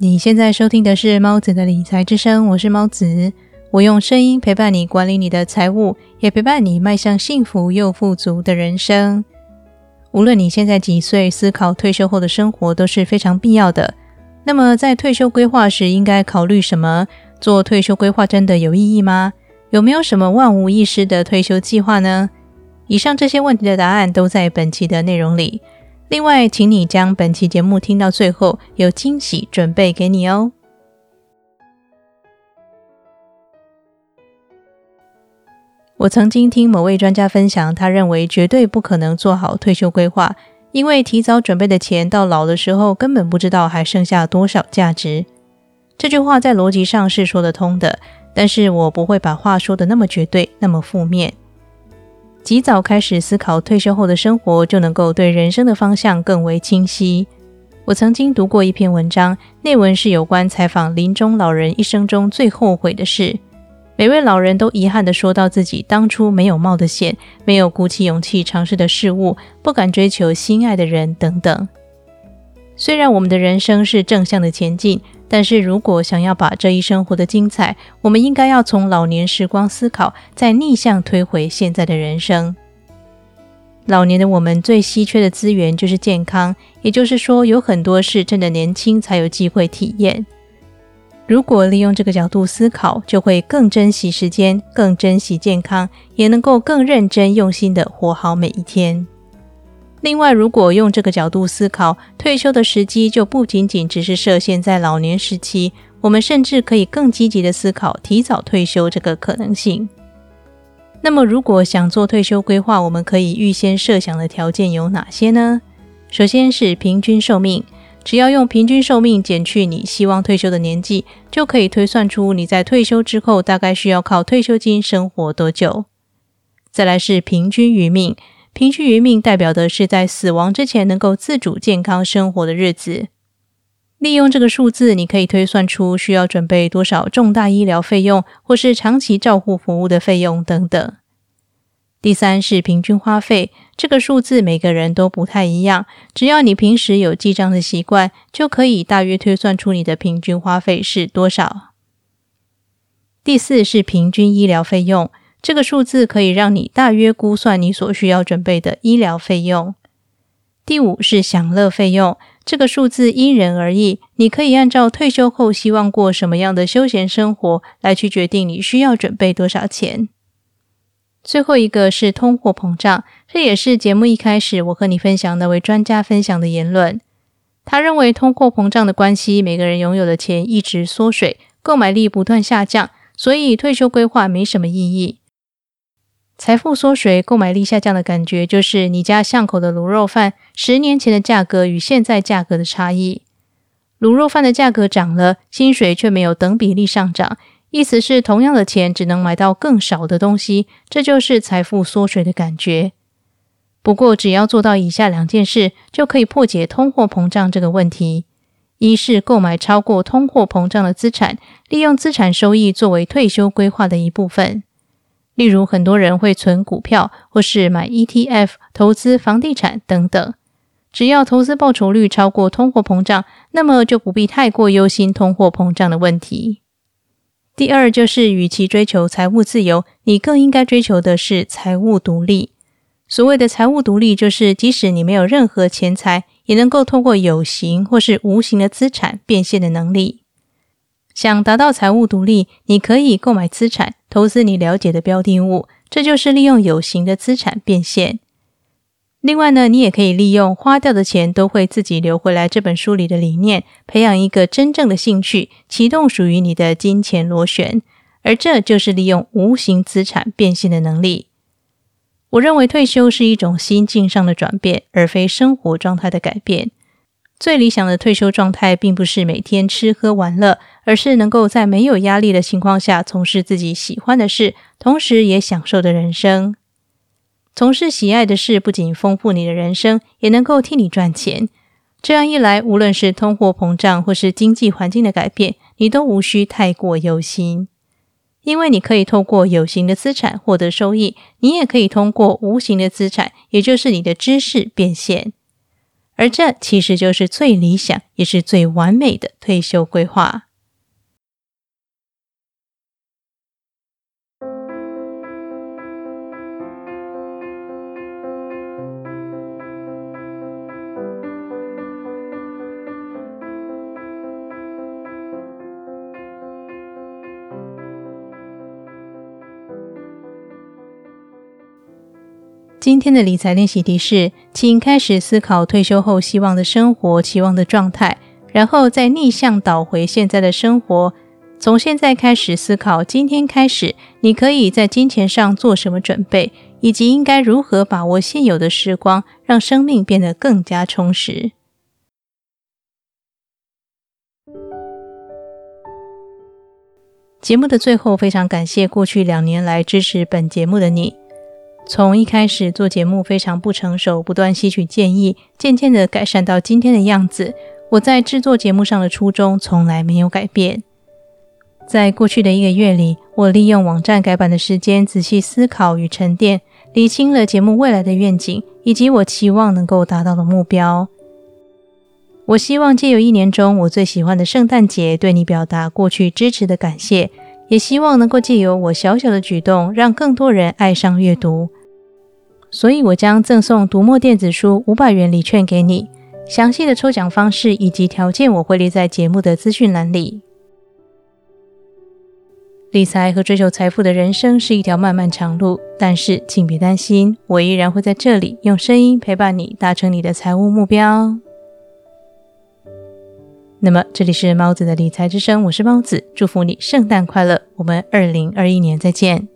你现在收听的是猫子的理财之声，我是猫子，我用声音陪伴你管理你的财务，也陪伴你迈向幸福又富足的人生。无论你现在几岁，思考退休后的生活都是非常必要的。那么，在退休规划时，应该考虑什么？做退休规划真的有意义吗？有没有什么万无一失的退休计划呢？以上这些问题的答案都在本期的内容里。另外，请你将本期节目听到最后，有惊喜准备给你哦。我曾经听某位专家分享，他认为绝对不可能做好退休规划，因为提早准备的钱到老的时候根本不知道还剩下多少价值。这句话在逻辑上是说得通的，但是我不会把话说的那么绝对，那么负面。及早开始思考退休后的生活，就能够对人生的方向更为清晰。我曾经读过一篇文章，内文是有关采访临终老人一生中最后悔的事。每位老人都遗憾地说到自己当初没有冒的险，没有鼓起勇气尝试的事物，不敢追求心爱的人等等。虽然我们的人生是正向的前进。但是如果想要把这一生活得精彩，我们应该要从老年时光思考，再逆向推回现在的人生。老年的我们最稀缺的资源就是健康，也就是说，有很多事趁着年轻才有机会体验。如果利用这个角度思考，就会更珍惜时间，更珍惜健康，也能够更认真用心的活好每一天。另外，如果用这个角度思考，退休的时机就不仅仅只是设限在老年时期，我们甚至可以更积极的思考提早退休这个可能性。那么，如果想做退休规划，我们可以预先设想的条件有哪些呢？首先是平均寿命，只要用平均寿命减去你希望退休的年纪，就可以推算出你在退休之后大概需要靠退休金生活多久。再来是平均余命。平均余命代表的是在死亡之前能够自主健康生活的日子。利用这个数字，你可以推算出需要准备多少重大医疗费用，或是长期照护服务的费用等等。第三是平均花费，这个数字每个人都不太一样，只要你平时有记账的习惯，就可以大约推算出你的平均花费是多少。第四是平均医疗费用。这个数字可以让你大约估算你所需要准备的医疗费用。第五是享乐费用，这个数字因人而异，你可以按照退休后希望过什么样的休闲生活来去决定你需要准备多少钱。最后一个是通货膨胀，这也是节目一开始我和你分享那位专家分享的言论。他认为通货膨胀的关系，每个人拥有的钱一直缩水，购买力不断下降，所以退休规划没什么意义。财富缩水、购买力下降的感觉，就是你家巷口的卤肉饭十年前的价格与现在价格的差异。卤肉饭的价格涨了，薪水却没有等比例上涨，意思是同样的钱只能买到更少的东西，这就是财富缩水的感觉。不过，只要做到以下两件事，就可以破解通货膨胀这个问题：一是购买超过通货膨胀的资产，利用资产收益作为退休规划的一部分。例如，很多人会存股票，或是买 ETF 投资房地产等等。只要投资报酬率超过通货膨胀，那么就不必太过忧心通货膨胀的问题。第二，就是与其追求财务自由，你更应该追求的是财务独立。所谓的财务独立，就是即使你没有任何钱财，也能够通过有形或是无形的资产变现的能力。想达到财务独立，你可以购买资产，投资你了解的标的物，这就是利用有形的资产变现。另外呢，你也可以利用花掉的钱都会自己流回来这本书里的理念，培养一个真正的兴趣，启动属于你的金钱螺旋，而这就是利用无形资产变现的能力。我认为退休是一种心境上的转变，而非生活状态的改变。最理想的退休状态，并不是每天吃喝玩乐，而是能够在没有压力的情况下，从事自己喜欢的事，同时也享受的人生。从事喜爱的事，不仅丰富你的人生，也能够替你赚钱。这样一来，无论是通货膨胀或是经济环境的改变，你都无需太过忧心，因为你可以透过有形的资产获得收益，你也可以通过无形的资产，也就是你的知识变现。而这其实就是最理想也是最完美的退休规划。今天的理财练习题是，请开始思考退休后希望的生活、期望的状态，然后再逆向倒回现在的生活。从现在开始思考，今天开始你可以在金钱上做什么准备，以及应该如何把握现有的时光，让生命变得更加充实。节目的最后，非常感谢过去两年来支持本节目的你。从一开始做节目非常不成熟，不断吸取建议，渐渐的改善到今天的样子。我在制作节目上的初衷从来没有改变。在过去的一个月里，我利用网站改版的时间，仔细思考与沉淀，理清了节目未来的愿景以及我期望能够达到的目标。我希望借由一年中我最喜欢的圣诞节，对你表达过去支持的感谢，也希望能够借由我小小的举动，让更多人爱上阅读。所以，我将赠送读墨电子书五百元礼券给你。详细的抽奖方式以及条件，我会列在节目的资讯栏里。理财和追求财富的人生是一条漫漫长路，但是请别担心，我依然会在这里用声音陪伴你，达成你的财务目标。那么，这里是猫子的理财之声，我是猫子，祝福你圣诞快乐，我们二零二一年再见。